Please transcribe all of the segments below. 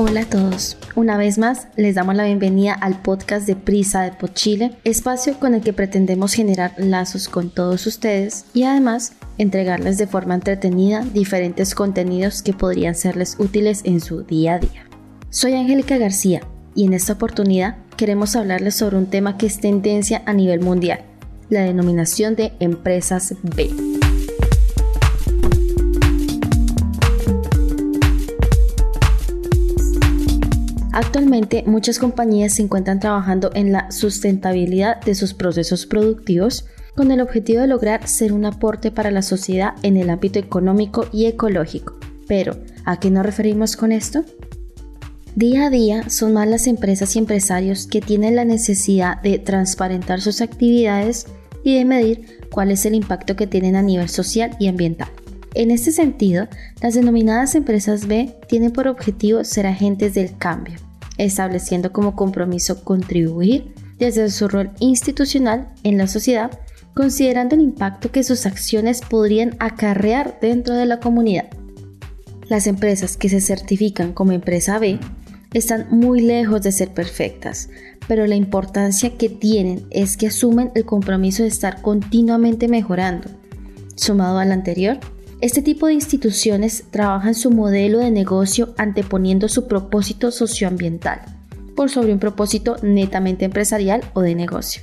Hola a todos. Una vez más, les damos la bienvenida al podcast de Prisa de Chile, espacio con el que pretendemos generar lazos con todos ustedes y además entregarles de forma entretenida diferentes contenidos que podrían serles útiles en su día a día. Soy Angélica García y en esta oportunidad queremos hablarles sobre un tema que es tendencia a nivel mundial, la denominación de empresas B. Actualmente muchas compañías se encuentran trabajando en la sustentabilidad de sus procesos productivos con el objetivo de lograr ser un aporte para la sociedad en el ámbito económico y ecológico. Pero, ¿a qué nos referimos con esto? Día a día son más las empresas y empresarios que tienen la necesidad de transparentar sus actividades y de medir cuál es el impacto que tienen a nivel social y ambiental. En este sentido, las denominadas empresas B tienen por objetivo ser agentes del cambio, estableciendo como compromiso contribuir desde su rol institucional en la sociedad, considerando el impacto que sus acciones podrían acarrear dentro de la comunidad. Las empresas que se certifican como empresa B están muy lejos de ser perfectas, pero la importancia que tienen es que asumen el compromiso de estar continuamente mejorando. Sumado al anterior, este tipo de instituciones trabajan su modelo de negocio anteponiendo su propósito socioambiental por sobre un propósito netamente empresarial o de negocio.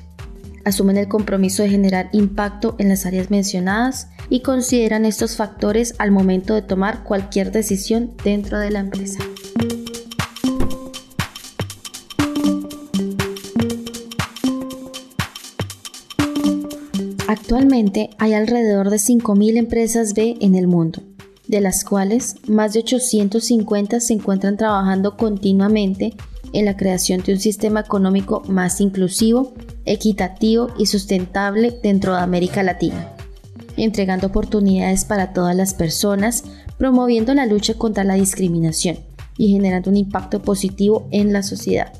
Asumen el compromiso de generar impacto en las áreas mencionadas y consideran estos factores al momento de tomar cualquier decisión dentro de la empresa. Actualmente hay alrededor de 5.000 empresas B en el mundo, de las cuales más de 850 se encuentran trabajando continuamente en la creación de un sistema económico más inclusivo, equitativo y sustentable dentro de América Latina, entregando oportunidades para todas las personas, promoviendo la lucha contra la discriminación y generando un impacto positivo en la sociedad.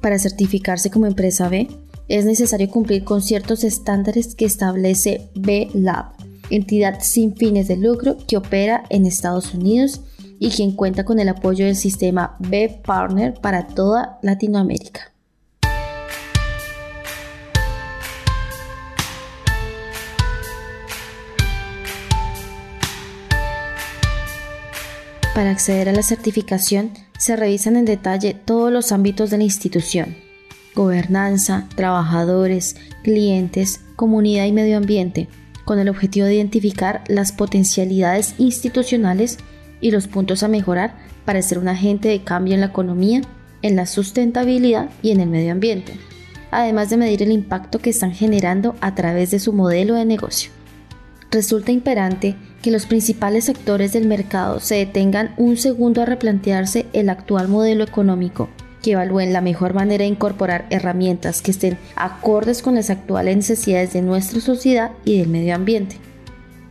Para certificarse como empresa B, es necesario cumplir con ciertos estándares que establece B-Lab, entidad sin fines de lucro que opera en Estados Unidos y quien cuenta con el apoyo del sistema B-Partner para toda Latinoamérica. Para acceder a la certificación se revisan en detalle todos los ámbitos de la institución, gobernanza, trabajadores, clientes, comunidad y medio ambiente, con el objetivo de identificar las potencialidades institucionales y los puntos a mejorar para ser un agente de cambio en la economía, en la sustentabilidad y en el medio ambiente, además de medir el impacto que están generando a través de su modelo de negocio. Resulta imperante que los principales sectores del mercado se detengan un segundo a replantearse el actual modelo económico que evalúen la mejor manera de incorporar herramientas que estén acordes con las actuales necesidades de nuestra sociedad y del medio ambiente.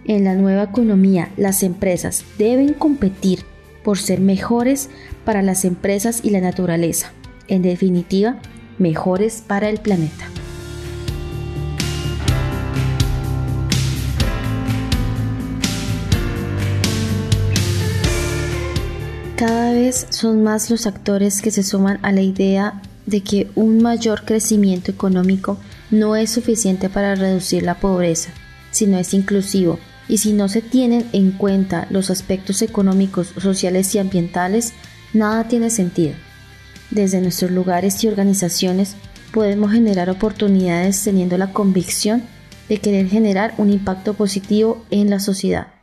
En la nueva economía, las empresas deben competir por ser mejores para las empresas y la naturaleza. En definitiva, mejores para el planeta. Son más los actores que se suman a la idea de que un mayor crecimiento económico no es suficiente para reducir la pobreza, sino es inclusivo, y si no se tienen en cuenta los aspectos económicos, sociales y ambientales, nada tiene sentido. Desde nuestros lugares y organizaciones podemos generar oportunidades teniendo la convicción de querer generar un impacto positivo en la sociedad.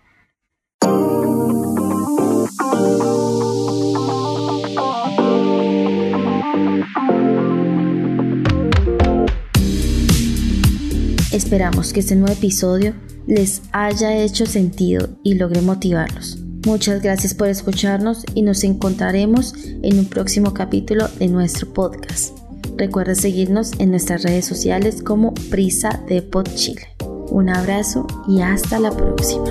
Esperamos que este nuevo episodio les haya hecho sentido y logre motivarlos. Muchas gracias por escucharnos y nos encontraremos en un próximo capítulo de nuestro podcast. Recuerda seguirnos en nuestras redes sociales como Prisa de Pod Chile. Un abrazo y hasta la próxima.